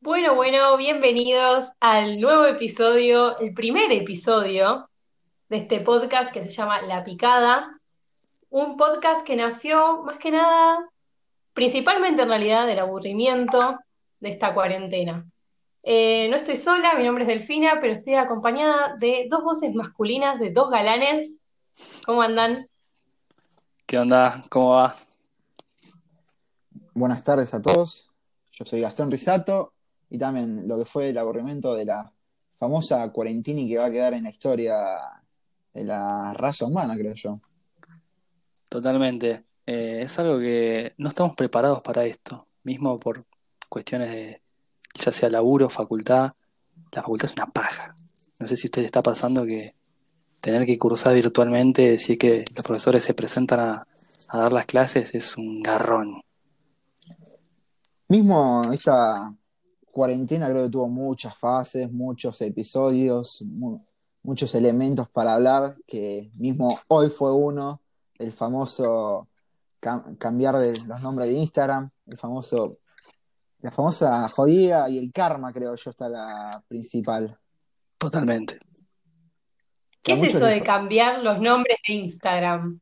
Bueno, bueno, bienvenidos al nuevo episodio, el primer episodio de este podcast que se llama La Picada. Un podcast que nació más que nada, principalmente en realidad, del aburrimiento de esta cuarentena. Eh, no estoy sola, mi nombre es Delfina, pero estoy acompañada de dos voces masculinas, de dos galanes. ¿Cómo andan? ¿Qué onda? ¿Cómo va? Buenas tardes a todos. Yo soy Gastón Risato y también lo que fue el aburrimiento de la famosa cuarentini que va a quedar en la historia de la raza humana, creo yo. Totalmente. Eh, es algo que no estamos preparados para esto, mismo por cuestiones de, ya sea laburo, facultad. La facultad es una paja. No sé si a usted le está pasando que tener que cursar virtualmente, decir que los profesores se presentan a, a dar las clases es un garrón. Mismo esta cuarentena creo que tuvo muchas fases, muchos episodios, mu- muchos elementos para hablar, que mismo hoy fue uno, el famoso cam- cambiar de los nombres de Instagram, el famoso, la famosa jodida y el karma, creo yo, está la principal. Totalmente. ¿Qué A es eso de cambiar los nombres de Instagram?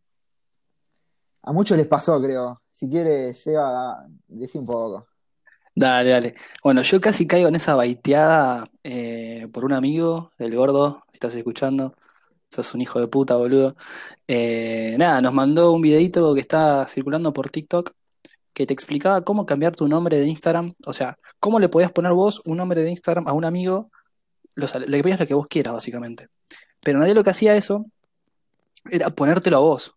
A muchos les pasó, creo. Si quiere, Seba, decí un poco. Dale, dale. Bueno, yo casi caigo en esa baiteada eh, por un amigo, el gordo, si estás escuchando, sos un hijo de puta, boludo. Eh, nada, nos mandó un videito que está circulando por TikTok que te explicaba cómo cambiar tu nombre de Instagram, o sea, cómo le podías poner vos un nombre de Instagram a un amigo, lo, sal- le ponías lo que vos quieras, básicamente. Pero nadie lo que hacía eso era ponértelo a vos.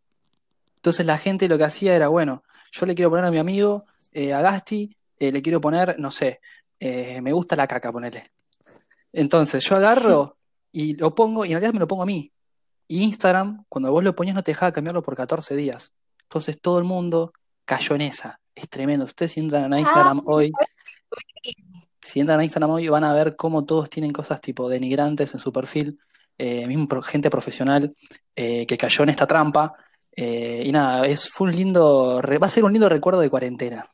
Entonces la gente lo que hacía era, bueno, yo le quiero poner a mi amigo, eh, a Gasti, eh, le quiero poner, no sé, eh, me gusta la caca, ponele. Entonces yo agarro y lo pongo, y en realidad me lo pongo a mí. Y Instagram, cuando vos lo ponías, no te dejaba cambiarlo por 14 días. Entonces todo el mundo cayó en esa. Es tremendo. Ustedes si entran a Ah, Instagram hoy, si entran a Instagram hoy, van a ver cómo todos tienen cosas tipo denigrantes en su perfil. Eh, mismo pro- gente profesional eh, que cayó en esta trampa. Eh, y nada, es, fue un lindo, re- va a ser un lindo recuerdo de cuarentena.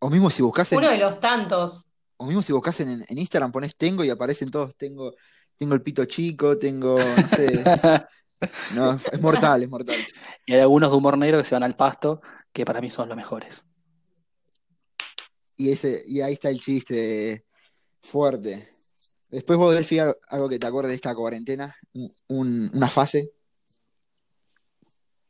O mismo si buscas uno de los tantos. o mismo si buscas en, en Instagram, pones tengo y aparecen todos, tengo, tengo el pito chico, tengo, no sé, no, es mortal, es mortal. Y hay algunos de humor negro que se van al pasto, que para mí son los mejores. Y ese, y ahí está el chiste fuerte. Después vos, Delphi, algo que te acuerdes de esta cuarentena, un- una fase.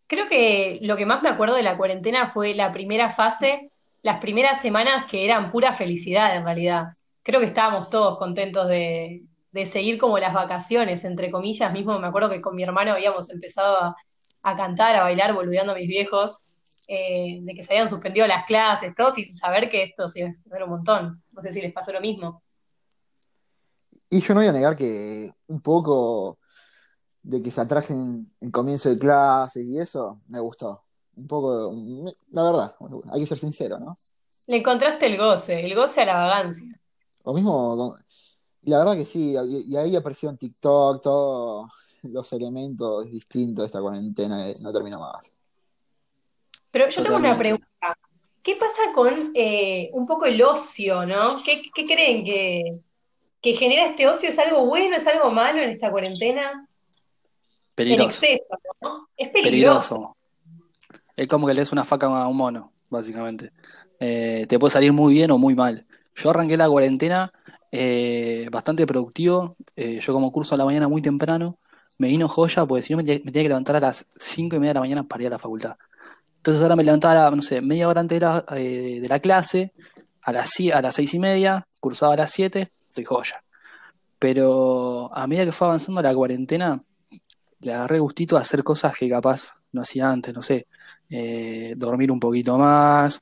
Creo que lo que más me acuerdo de la cuarentena fue la primera fase, las primeras semanas que eran pura felicidad en realidad. Creo que estábamos todos contentos de, seguir como las vacaciones, entre comillas. Mismo me acuerdo que con mi hermano habíamos empezado a, a cantar, a bailar, boludeando a mis viejos, eh, de que se habían suspendido las clases, todo sin saber que esto se iba a extender un montón. No sé si les pasó lo mismo. Y yo no voy a negar que un poco de que se atrasen el comienzo de clases y eso, me gustó. Un poco, la verdad, hay que ser sincero, ¿no? Le encontraste el goce, el goce a la vagancia. O mismo, la verdad que sí, y, ahí apareció en TikTok todos los elementos distintos de esta cuarentena que no terminó más. Pero yo tengo una pregunta. ¿Qué pasa con eh, un poco el ocio, ¿no? ¿Qué, qué creen que, que genera este ocio? ¿Es algo bueno, es algo malo en esta cuarentena? En exceso, ¿no? Es peligroso. peligroso. Es como que le des una faca a un mono, básicamente. Eh, te puede salir muy bien o muy mal. Yo arranqué la cuarentena eh, bastante productivo. Eh, yo como curso a la mañana muy temprano, me vino joya, porque si no me, te- me tenía que levantar a las 5 y media de la mañana para ir a la facultad. Entonces ahora me levantaba, no sé, media hora antes de la, de la clase, a las, a las 6 y media, cursaba a las 7, estoy joya. Pero a medida que fue avanzando la cuarentena, le agarré gustito a hacer cosas que capaz no hacía antes, no sé, eh, dormir un poquito más,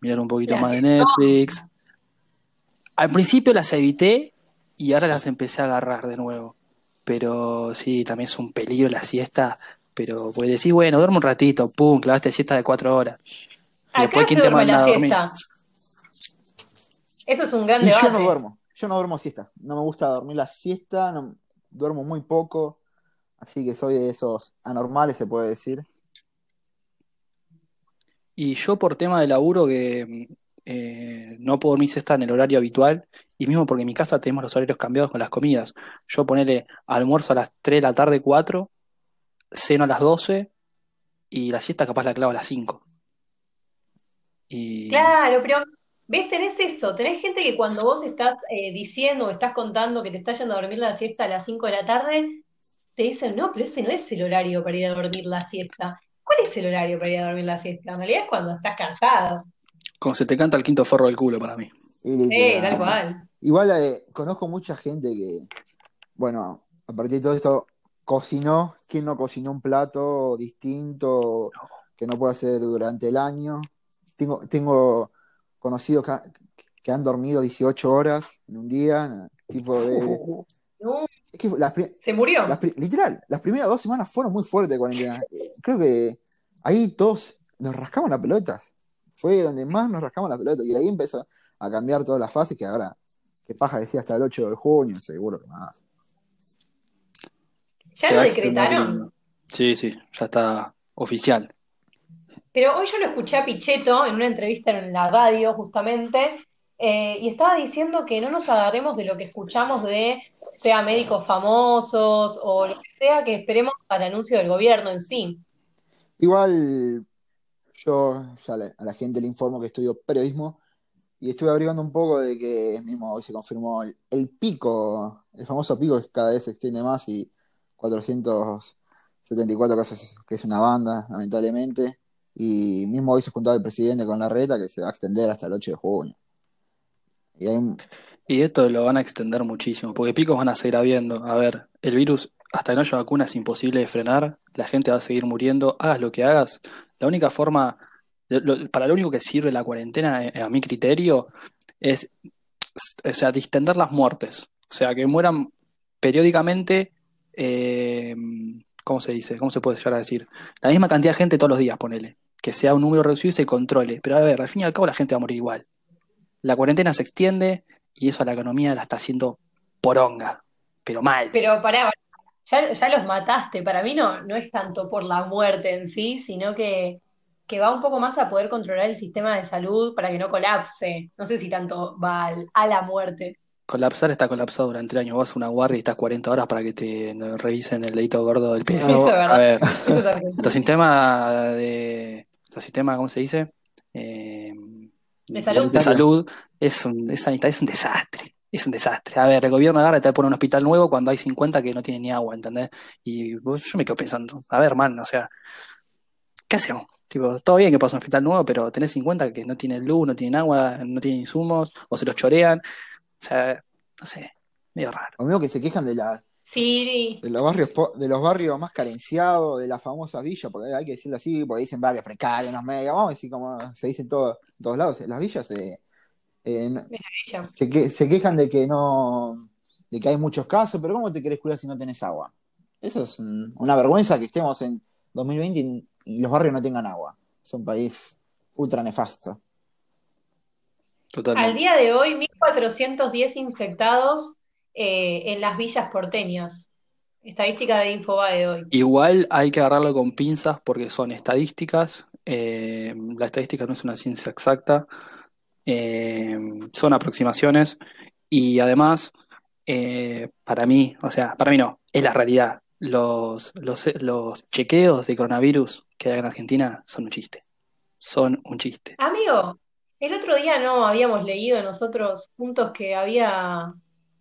mirar un poquito más de Netflix. Al principio las evité y ahora las empecé a agarrar de nuevo. Pero sí, también es un peligro la siesta. Pero pues decís, bueno, duermo un ratito, pum, clavaste siesta de cuatro horas. Y ¿A qué después, hora ¿quién se te duerme manda la a dormir? siesta? Eso es un gran Y yo no debate. duermo, yo no duermo siesta. No me gusta dormir la siesta, no- duermo muy poco. Así que soy de esos anormales, se puede decir. Y yo por tema de laburo que eh, no puedo dormir siesta en el horario habitual, y mismo porque en mi casa tenemos los horarios cambiados con las comidas. Yo ponele almuerzo a las 3 de la tarde, 4, ceno a las 12 y la siesta capaz la clavo a las 5. Y Claro, pero ves, tenés eso, tenés gente que cuando vos estás eh, diciendo o estás contando que te estás yendo a dormir la siesta a las 5 de la tarde, te dicen, no, pero ese no es el horario para ir a dormir la siesta. ¿Cuál es el horario para ir a dormir la siesta? En realidad es cuando estás cansado. como se te canta el quinto forro del culo para mí. Y Eh, tal cual. Igual eh, conozco mucha gente que, bueno, a partir de todo esto, cocinó. ¿Quién no cocinó un plato distinto que no puede hacer durante el año? Tengo, tengo conocidos que, ha- que han dormido 18 horas en un día, tipo de... No, Es que las, se murió. las literal, las primeras dos semanas fueron muy fuertes de cuarentena. Eh, Creo que ahí todos nos rascaban las pelotas. Fue donde más nos rascamos las pelotas. Y ahí empezó a cambiar todas las fases que ahora, que paja decía hasta el 8 de junio, seguro que más. ¿Ya lo decretaron? Sí, sí, ya está oficial. Pero hoy yo lo escuché a Pichetto en una entrevista en la radio, justamente, eh, y estaba diciendo que no nos agarremos de lo que escuchamos de, sea médicos famosos o lo que sea, que esperemos al anuncio del gobierno en sí. Igual yo ya a la gente le informo que estudio periodismo y estuve averiguando un poco de que mismo hoy se confirmó el, el pico, el famoso pico que cada vez se extiende más y 474 casos, que es una banda, lamentablemente. Y mismo hoy se juntaba el presidente con la reta que se va a extender hasta el 8 de junio. Y esto lo van a extender muchísimo, porque picos van a seguir habiendo. A ver, el virus, hasta que no haya vacuna, es imposible de frenar. La gente va a seguir muriendo. Hagas lo que hagas. La única forma, para lo único que sirve la cuarentena, eh, a mi criterio, es, o sea, distender las muertes. O sea, que mueran periódicamente, eh, ¿cómo se dice? ¿Cómo se puede llegar a decir? La misma cantidad de gente todos los días, ponele. Que sea un número reducido y se controle. Pero a ver, al fin y al cabo la gente va a morir igual. La cuarentena se extiende y eso a la economía la está haciendo poronga, pero mal. Pero pará, ya, ya los mataste. Para mí no, no es tanto por la muerte en sí, sino que, que va un poco más a poder controlar el sistema de salud para que no colapse. No sé si tanto va a la muerte. Colapsar está colapsado durante el año. Vas a una guardia y estás 40 horas para que te revisen el dedito gordo del pie. A ver, Eso es argentino. nuestro sistema de, nuestro sistema, ¿cómo se dice? Eh, De salud. de salud es un, es es un desastre. Es un desastre. A ver, el gobierno agarra y te pone un hospital nuevo cuando hay 50 que no tienen ni agua, ¿entendés? Y vos- yo me quedo pensando, a ver, man, o sea, ¿qué hacemos? Tipo, todo bien que pasa un hospital nuevo, pero tenés 50 que no tienen luz, no tienen agua, no tienen insumos, o se los chorean. O sea, no sé, medio raro. lo mismo que se quejan de, la, Sí, de los barrios de los barrios más carenciados, de las famosas villas, porque hay que decirlo así, porque dicen barrios precarios, unos medios, vamos a decir como se dice en todo- en todos lados. Las villas eh, eh, se, que- se quejan de que no, de que hay muchos casos, pero ¿cómo te querés cuidar si no tenés agua? Eso es mm, una vergüenza que estemos en 2020 y, y los barrios no tengan agua. Es un país ultra nefasto. Al día de hoy, 1.410 infectados eh, en las villas porteñas. Estadística de Infobae de hoy. Igual hay que agarrarlo con pinzas porque son estadísticas. eh, la estadística no es una ciencia exacta. eh, son aproximaciones. Y además, para mí, o sea, para mí no, es la realidad. Los, los, los chequeos de coronavirus que hay en Argentina son un chiste. Son un chiste. Amigo, el otro día no habíamos leído nosotros juntos que había,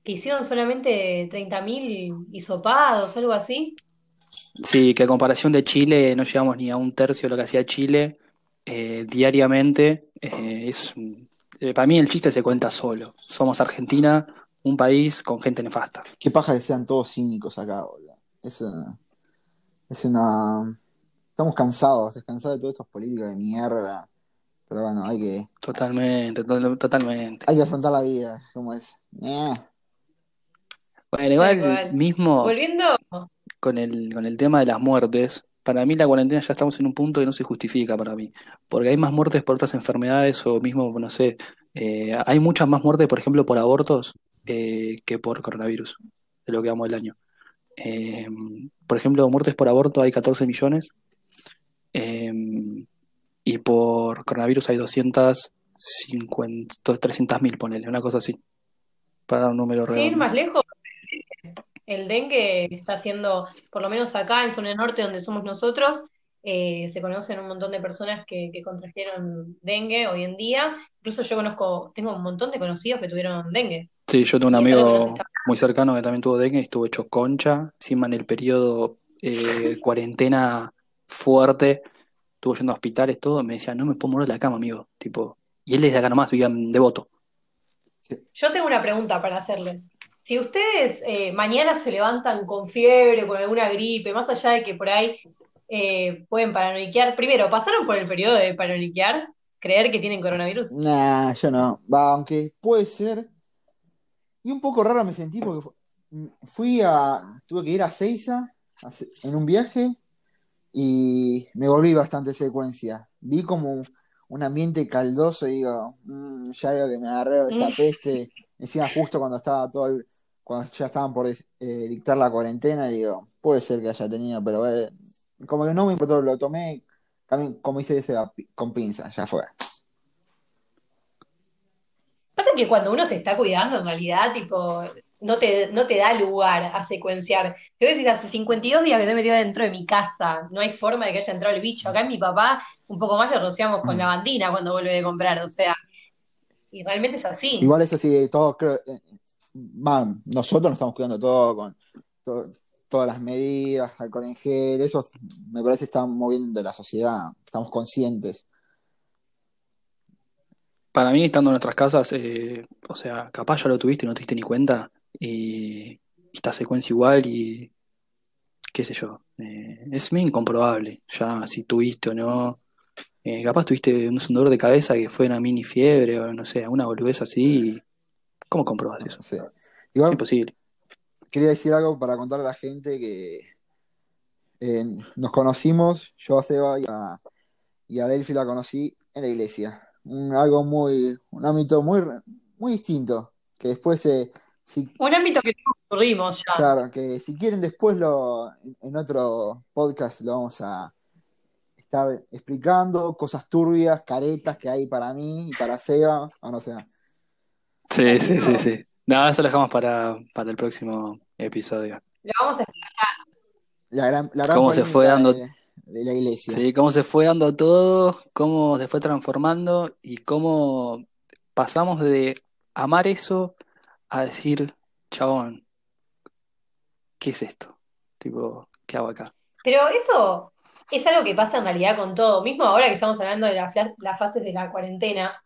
que hicieron solamente 30.000 hisopados, algo así. Sí, que a comparación de Chile no llegamos ni a un tercio de lo que hacía Chile eh, diariamente. eh, es, un- eh, para mí el chiste se cuenta solo. Somos Argentina, un país con gente nefasta. Qué paja que sean todos cínicos acá, boludo. Es una, es una... Estamos cansados, cansados de todos estos políticos de mierda. Pero bueno, hay que, Totalmente, to- totalmente. hay que afrontar la vida, como es. Eh. Bueno, igual mismo Volviendo, con el, con el tema de las muertes, para mí la cuarentena ya estamos en un punto que no se justifica para mí. Porque hay más muertes por otras enfermedades o mismo, no sé, eh, hay muchas más muertes, por ejemplo, por abortos eh, que por coronavirus, de lo que vamos del año. Eh, por ejemplo, muertes por aborto hay 14 millones. Y por coronavirus hay 250, 300 mil, ponele, una cosa así. Para dar un número Sin ir redondo. más lejos, el dengue está haciendo, por lo menos acá en zona norte donde somos nosotros, eh, se conocen un montón de personas que, que contrajeron dengue hoy en día. Incluso yo conozco, tengo un montón de conocidos que tuvieron dengue. Sí, yo tengo un amigo muy cercano que también tuvo dengue y estuvo hecho concha. Encima en el periodo eh, cuarentena fuerte, estuvo yendo a hospitales, todo. Me decía, no me puedo mover de la cama, amigo. Tipo, y él desde acá nomás vivía en Devoto. Yo tengo una pregunta para hacerles. Si ustedes eh, mañana se levantan con fiebre, con alguna gripe, más allá de que por ahí eh, pueden paranoiquear, primero, ¿pasaron por el periodo de paranoiquear? ¿Creer que tienen coronavirus? Nah, yo no. Va, aunque puede ser. Y un poco raro me sentí porque fu- fui a. Tuve que ir a Seiza en un viaje y me volví bastante secuencia. Vi como un ambiente caldoso y digo, "Mm, ya veo que me agarré esta Mm. peste. Encima, justo cuando estaba todo el- cuando ya estaban por eh, dictar la cuarentena, digo, puede ser que haya tenido, pero eh, como que no me importó, lo tomé, también, como dice ese, con pinza, ya fue. Pasa que cuando uno se está cuidando, en realidad, tipo, no te, no te da lugar a secuenciar. Te voy a decir, hace 52 días que estoy metida dentro de mi casa, no hay forma de que haya entrado el bicho. Acá en mi papá, un poco más lo rociamos con Mm. lavandina cuando vuelve de comprar, o sea, y realmente es así. Igual eso sí, todos creo, eh, nosotros nos estamos cuidando todo con to- todas las medidas, alcohol en gel, eso me parece que está moviendo la sociedad, estamos conscientes. Para mí, estando en nuestras casas, eh, o sea, capaz ya lo tuviste y no te diste ni cuenta. Y, esta secuencia igual y qué sé yo. eh, es muy incomprobable ya si tuviste o no. Eh, capaz tuviste un dolor de cabeza que fue una mini fiebre o no sé, una boludez así. ¿Cómo comprobas eso? Sí. Es Igual imposible. quería decir algo para contarle a la gente que eh, nos conocimos, yo a Seba y a, y a Delphi la conocí en la iglesia. Un, algo muy, un ámbito muy, muy distinto, que después se, si, Un ámbito que no ocurrimos ya. Claro, que si quieren después lo, en otro podcast lo vamos a estar explicando, cosas turbias, caretas que hay para mí y para Seba, o no sé. Sí, sí, sí, sí. No, eso lo dejamos para, para el próximo episodio. Lo vamos a La gran, la gran Cómo se fue dando- de, de la iglesia. Sí, cómo se fue dando todo, cómo se fue transformando y cómo pasamos de amar eso a decir, chabón, ¿qué es esto? Tipo, ¿qué hago acá? Pero eso es algo que pasa en realidad con todo. Mismo ahora que estamos hablando de la las fases de la cuarentena,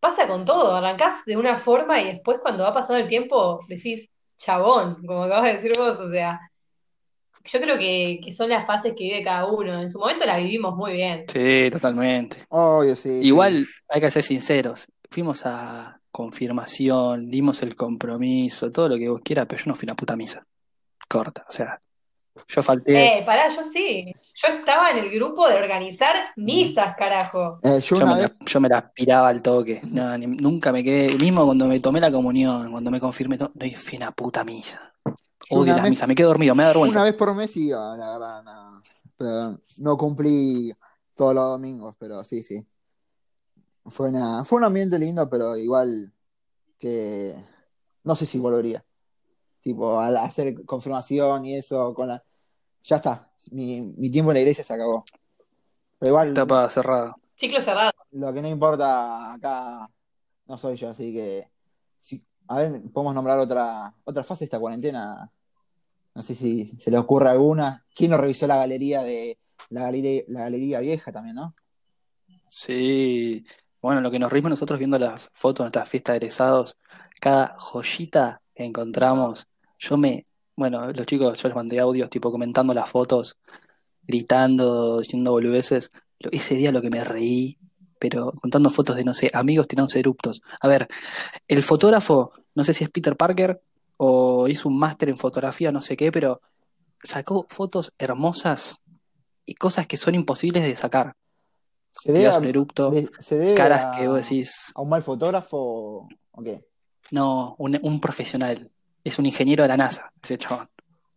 pasa con todo. Arrancás de una forma y después cuando va pasando el tiempo decís, chabón, como acabas de decir vos. O sea, yo creo que, que son las fases que vive cada uno. En su momento la vivimos muy bien. Sí, totalmente. Obvio, sí. Igual hay que ser sinceros. Fuimos a confirmación, dimos el compromiso, todo lo que vos quieras, pero yo no fui a una puta misa. Corta, o sea, yo falté. Eh, pará, yo sí. Yo estaba en el grupo de organizar misas, carajo. Eh, yo me vez, la, yo me la aspiraba al toque. No, ni- nunca me quedé. Mismo cuando me tomé la comunión, cuando me confirmé todo, no fui a una puta misa. Odio una las vez- misas, me quedo dormido, me da vergüenza. una vez por mes iba, la verdad, no. Pero no cumplí todos los domingos, pero sí, sí. Fue una, fue un ambiente lindo, pero igual que no sé si volvería. Tipo, al hacer confirmación y eso con la. Ya está. Mi, mi tiempo en la iglesia se acabó. Pero igual, Etapa cerrada. Ciclo cerrado. lo que no importa acá no soy yo, así que. si- a ver, podemos nombrar otra, otra fase de esta cuarentena. No sé si se le ocurre alguna. ¿Quién nos revisó la galería de la galería, la galería vieja también, no? Sí. Bueno, lo que nos reímos nosotros viendo las fotos de nuestras fiestas de egresados, cada joyita que encontramos, yo me. Bueno, los chicos, yo les mandé audios, tipo comentando las fotos, gritando, diciendo boludeces. Ese día lo que me reí, pero contando fotos de, no sé, amigos tirándose eruptos. A ver, el fotógrafo, no sé si es Peter Parker o hizo un máster en fotografía, no sé qué, pero sacó fotos hermosas y cosas que son imposibles de sacar. ¿Se debe, a, un erupto, de- se debe caras a, que vos decís, a un mal fotógrafo o qué? no, un, un profesional, es un ingeniero de la NASA, ese chabón.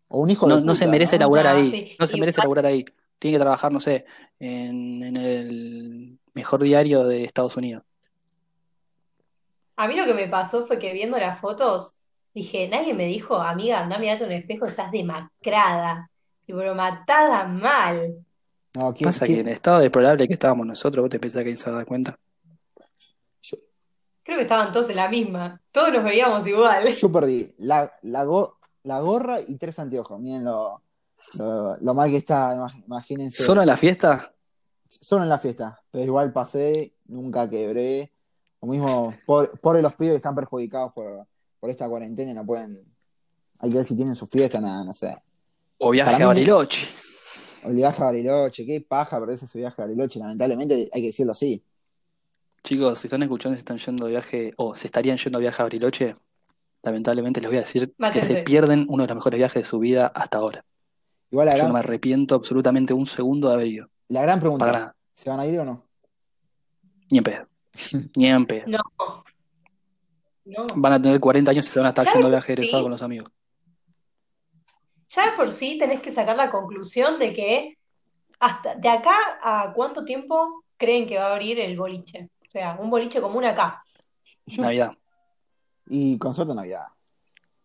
O un hijo No, de no se puta, merece ¿no? laburar No, ahí. sí. No se merece Igual- laburar ahí. Tiene que trabajar, no sé, en, en el mejor diario de Estados Unidos. A mí lo que me pasó fue que viendo las fotos, dije, nadie me dijo, amiga, anda, mirate en un espejo, estás demacrada. Y matada mal. No, ¿quién- Pasa quién- que en el estado deplorable que estábamos nosotros, vos te pensás que se va a dar cuenta. Creo que estaban todos en la misma. Todos nos veíamos igual. Yo perdí la, la, go- la gorra y tres anteojos. Miren lo, lo, lo mal que está, imag- imagínense. ¿Solo en la fiesta? Solo en la fiesta, pero igual pasé, nunca quebré. Lo mismo, por, por los pibes que están perjudicados por, por esta cuarentena y no pueden. Hay que ver si tienen su fiesta, nada, no sé. ¿O viaje Para a Bariloche? El viaje a Bariloche, qué paja perderse su viaje a Bariloche, lamentablemente hay que decirlo así. Chicos, si están escuchando y se están yendo de viaje, o se estarían yendo de viaje a Bariloche, lamentablemente les voy a decir que se pierden uno de los mejores viajes de su vida hasta ahora. Igual la Yo gran, no me arrepiento absolutamente un segundo de haber ido. la gran pregunta, Para nada. ¿se van a ir o no? Ni en pedo. Ni en pedo. No. No. Van a tener 40 años y se van a estar yendo de viaje egresado sí. con los amigos. Ya de por sí tenés que sacar la conclusión de que hasta de acá a cuánto tiempo creen que va a abrir el boliche. O sea, un boliche común acá. Yo- Navidad. y con suerte Navidad.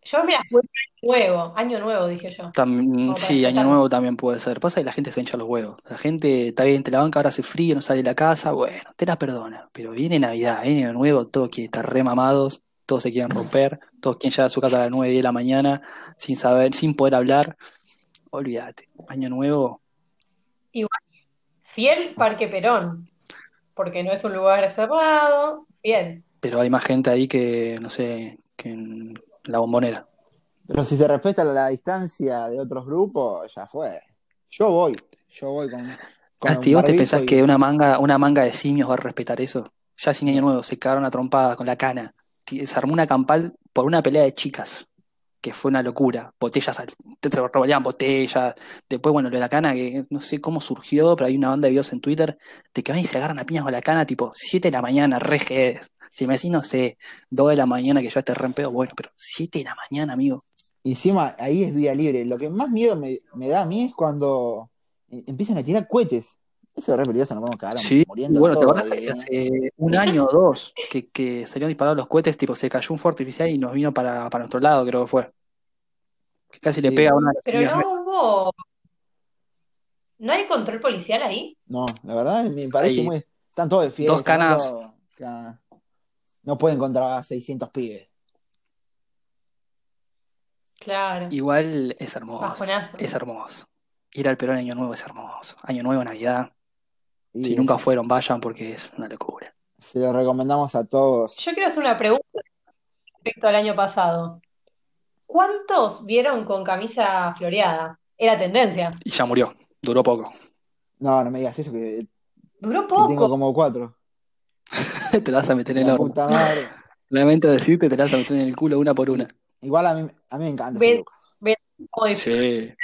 Yo me jugué nuevo, año nuevo, dije yo. Tam- Como para sí, año nuevo también puede ser. Pasa que la gente se hincha los huevos. La gente está bien, te la banca, ahora hace frío, no sale de la casa. Bueno, te la perdona. Pero viene Navidad, viene año nuevo, todos quieren estar re mamados, todos se quieren romper, todos quieren llegar a su casa a las 9, 10 de la mañana, sin saber, sin poder hablar. Olvídate. Año nuevo, Fiel Parque Perón, porque no es un lugar cerrado. Bien. pero hay más gente ahí que, no sé, que en la bombonera. Pero si se respeta la distancia de otros grupos, ya fue. Yo voy, yo voy con, con Asti, ¿vos te pensás y- que una manga, una manga de simios va a respetar eso? Ya sin año nuevo, se cagaron a trompada con la cana. Se armó una campal por una pelea de chicas, que fue una locura. Botellas, te revolvían botellas. Después, bueno, lo de la cana, que no sé cómo surgió, pero hay una banda de videos en Twitter de que van y se agarran a piñas con la cana, tipo 7 de la mañana, re jedes. Si me decís, no sé, 2 de la mañana que yo esté re en bueno, pero 7 de la mañana, amigo. Y encima ahí es vía libre. Lo que más miedo me, me da a mí es cuando eh, empiezan a tirar cohetes. Eso es re peligroso, nos vamos a cagar Sí, muriendo bueno, ¿te todos acordás que ¿eh? hace un año o dos que, que salieron disparados los cohetes, tipo se cayó un fuego artificial y nos vino para, para nuestro lado, creo que fue. Que casi le pega a una de las Pero no hubo. ¿No hay control policial ahí? No, la verdad me parece muy. Están todos de fiesta. dos canas. todos- No pueden contra 600 pibes. Claro. Igual es hermoso, Bajonazo. es hermoso. Ir al Perón Año Nuevo es hermoso. Año Nuevo, Navidad. Y Si nunca fueron, vayan porque es una locura. Se lo recomendamos a todos. Yo quiero hacer una pregunta respecto al año pasado. ¿Cuántos vieron con camisa floreada? Era tendencia. Y ya murió, duró poco. No, no me digas eso, que, Duró que tengo poco. como cuatro. te la vas a meter en el La horno. puta madre. Lamento decirte, te la vas a meter en el culo una por una. Igual a mí, a mí me encanta Sí.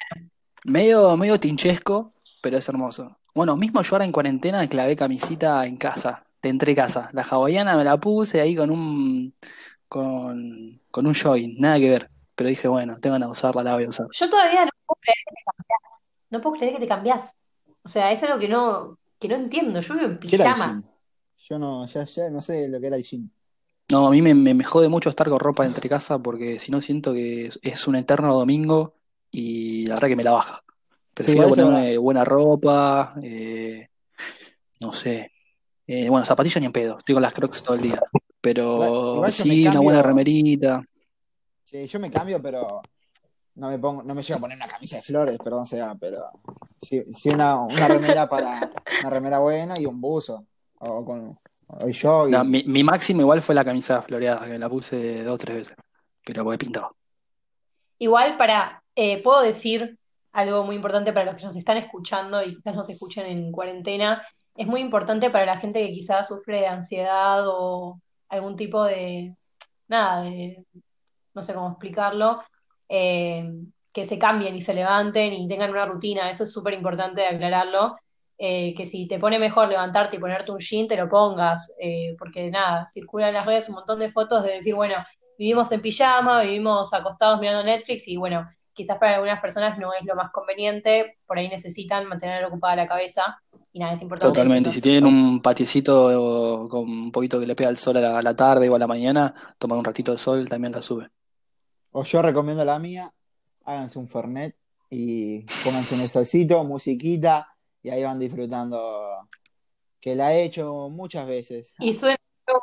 Medio, medio tinchesco, pero es hermoso. Bueno, mismo yo ahora en cuarentena clavé camisita en casa, de entre casa. La hawaiana me la puse ahí con un con, con un jogging, nada que ver. Pero dije, bueno, tengo de usarla, la voy a usar. Yo todavía no puedo creer que te cambiás. No puedo creer que te cambiás. O sea, es algo que no, que no entiendo. Yo vivo en ¿Qué era el pijama. Yo no, ya, ya no sé lo que era el jean. No, a mí me, me, me jode mucho estar con ropa de entre casa porque si no siento que es, es un eterno domingo y la verdad que me la baja. Prefiero es ponerme buena ropa, eh, no sé. Eh, bueno, zapatillas ni en pedo, estoy con las Crocs todo el día. Pero Igual- igual sí, una buena remerita. Sí, yo me cambio, pero no me pongo, no me llevo a poner una camisa de flores, perdón sea, pero sí, sí una, una remera para una remera buena y un buzo. O con o yo y No, mi, mi máximo igual fue la camisa floreada, que la puse dos o tres veces. Pero porque pintaba. Igual para, eh, puedo decir algo muy importante para los que nos están escuchando y quizás nos escuchen en cuarentena. Es muy importante para la gente que quizás sufre de ansiedad o algún tipo de, nada, de, no sé cómo explicarlo, eh, que se cambien y se levanten y tengan una rutina. Eso es súper importante aclararlo. Eh, que si te pone mejor levantarte y ponerte un jean, te lo pongas, eh, porque nada, circulan en las redes un montón de fotos de decir, bueno, vivimos en pijama, vivimos acostados mirando Netflix y bueno, quizás para algunas personas no es lo más conveniente, por ahí necesitan mantener ocupada la cabeza y nada, es importante. Totalmente. Si tienen un patiecito con un poquito que le pega el sol a la, a la tarde o a la mañana, tomar un ratito de sol también la sube. O yo recomiendo la mía, háganse un Fernet y pónganse un solcito, musiquita, y ahí van disfrutando. Que la he hecho muchas veces. Y suena como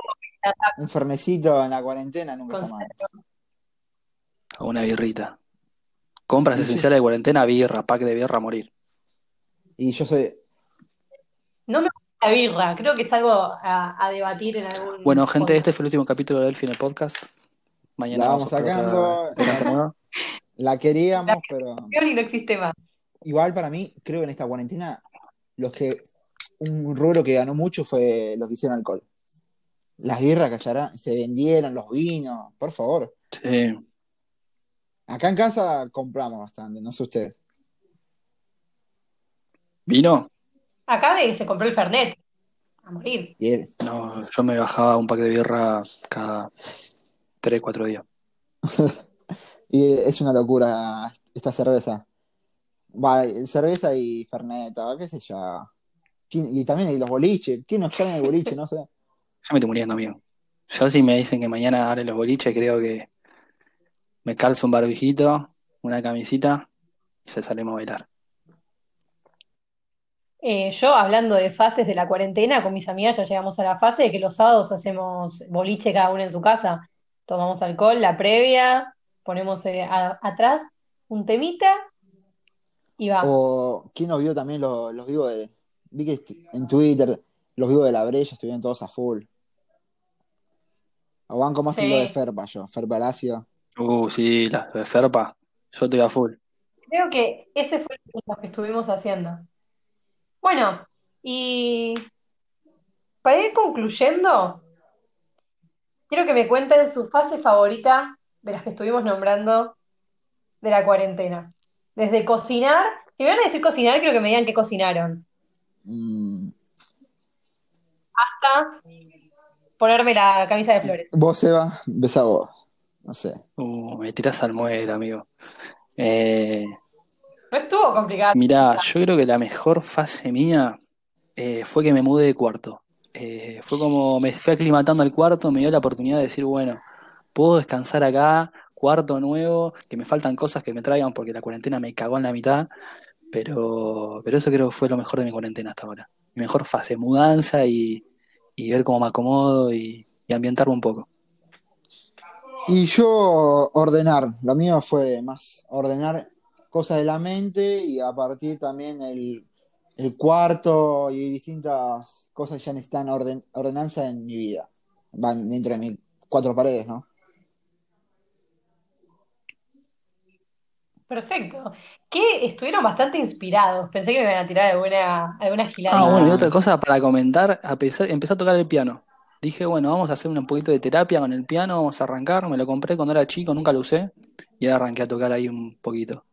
Un Fernecito en la cuarentena nunca está mal. O una birrita. Compras esenciales de cuarentena, birra, pack de birra a morir. Y yo soy, No me gusta la birra, creo que es algo a, a debatir en algún Bueno, gente, podcast. este fue el último capítulo de Delphi en el podcast. Mañana la vamos sacando, la queríamos, pero Y no existe más. igual para mí, creo que en esta cuarentena, los que un rubro que ganó mucho fue los que hicieron alcohol. Las birras que se, se vendieron, los vinos, por favor. Sí. Acá en casa compramos bastante, no sé ustedes. ¿Vino? Acá se compró el Fernet. A morir. Él- No, yo me bajaba un pack de birra cada 3, 4 días. Y es una locura esta cerveza. Va, cerveza y Ferneta, qué sé yo. ¿Quién- Y también hay los boliches. ¿Quién no está en el boliche? No sé. Yo me estoy muriendo, amigo. Yo si me dicen que mañana abren los boliches, creo que me calzo un barbijito, una camisita y se salimos a bailar. Eh, yo, hablando de fases de la cuarentena, con mis amigas ya llegamos a la fase de que los sábados hacemos boliche cada una en su casa. Tomamos alcohol, la previa, ponemos eh, a- atrás un temita y va. O quién nos vio también los, los vivos de. Vi que en Twitter los vivos de la brecha estuvieron todos a full. O van como hacen Sí. lo de Ferpa yo, Fer Palacio. Uh, sí, la de Ferpa. Yo estoy a full. Creo que ese fue lo que estuvimos haciendo. Bueno, y para ir concluyendo, quiero que me cuenten su fase favorita de las que estuvimos nombrando de la cuarentena. Desde cocinar, si me van a decir cocinar, quiero que me digan qué cocinaron. Mm, Hasta ponerme la camisa de flores. Vos, Eva, ves a vos. No sé. Uh, me tirás al muere, amigo. Eh, No estuvo complicado. mirá, yo creo que la mejor fase mía eh, fue que me mudé de cuarto. Eh, fue como me fui aclimatando al cuarto, me dio la oportunidad de decir, bueno, puedo descansar acá, cuarto nuevo, que me faltan cosas que me traigan porque la cuarentena me cagó en la mitad, pero, pero eso creo que fue lo mejor de mi cuarentena hasta ahora. Mi mejor fase, mudanza y, y ver cómo me acomodo y, y ambientarme un poco. Y yo ordenar. Lo mío fue más ordenar cosas de la mente y a partir también el, el cuarto y distintas cosas ya necesitan orden, ordenanza en mi vida. Van dentro de mis cuatro paredes, ¿no? Perfecto. Que estuvieron bastante inspirados. Pensé que me iban a tirar alguna, alguna gilada. Ah, bueno, y otra cosa para comentar, a pesar, empecé a tocar el piano. Dije, bueno, vamos a hacer un poquito de terapia con el piano, vamos a arrancar. Me lo compré cuando era chico, nunca lo usé. Y ahora arranqué a tocar ahí un poquito.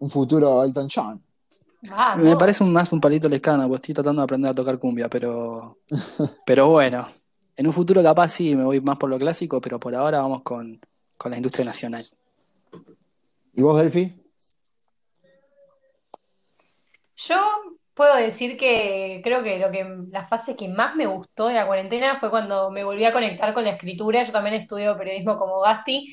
Un futuro Elton John. Vamos. Me parece un- más un palito lescano, porque estoy tratando de aprender a tocar cumbia, pero, pero bueno, en un futuro capaz sí me voy más por lo clásico, pero por ahora vamos con, con la industria nacional. ¿Y vos, Delphi? Yo puedo decir que creo que lo que la fase que más me gustó de la cuarentena fue cuando me volví a conectar con la escritura. Yo también estudio periodismo como Gasti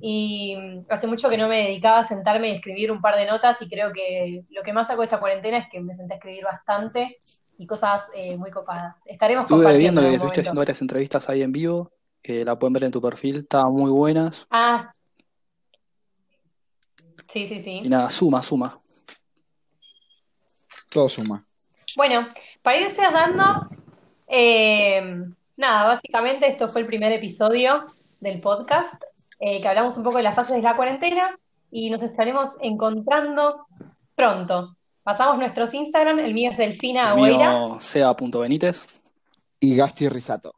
y mm, hace mucho que no me dedicaba a sentarme y escribir un par de notas y creo que lo que más saco de esta cuarentena es que me senté a escribir bastante y cosas eh, muy copadas. Estaremos Estuve viendo en que estuviste haciendo varias entrevistas ahí en vivo, que la pueden ver en tu perfil, estaban muy buenas. Ah, sí, sí, Y sí. nada, suma, suma. Todo suma. Bueno, para ir cerrando, eh, nada, básicamente esto fue el primer episodio del podcast, eh, que hablamos un poco de las fases de la cuarentena y nos estaremos encontrando pronto. Pasamos nuestros Instagram, el mío es Delfina El Agüera. sea.benítez. Y Gasti Risato.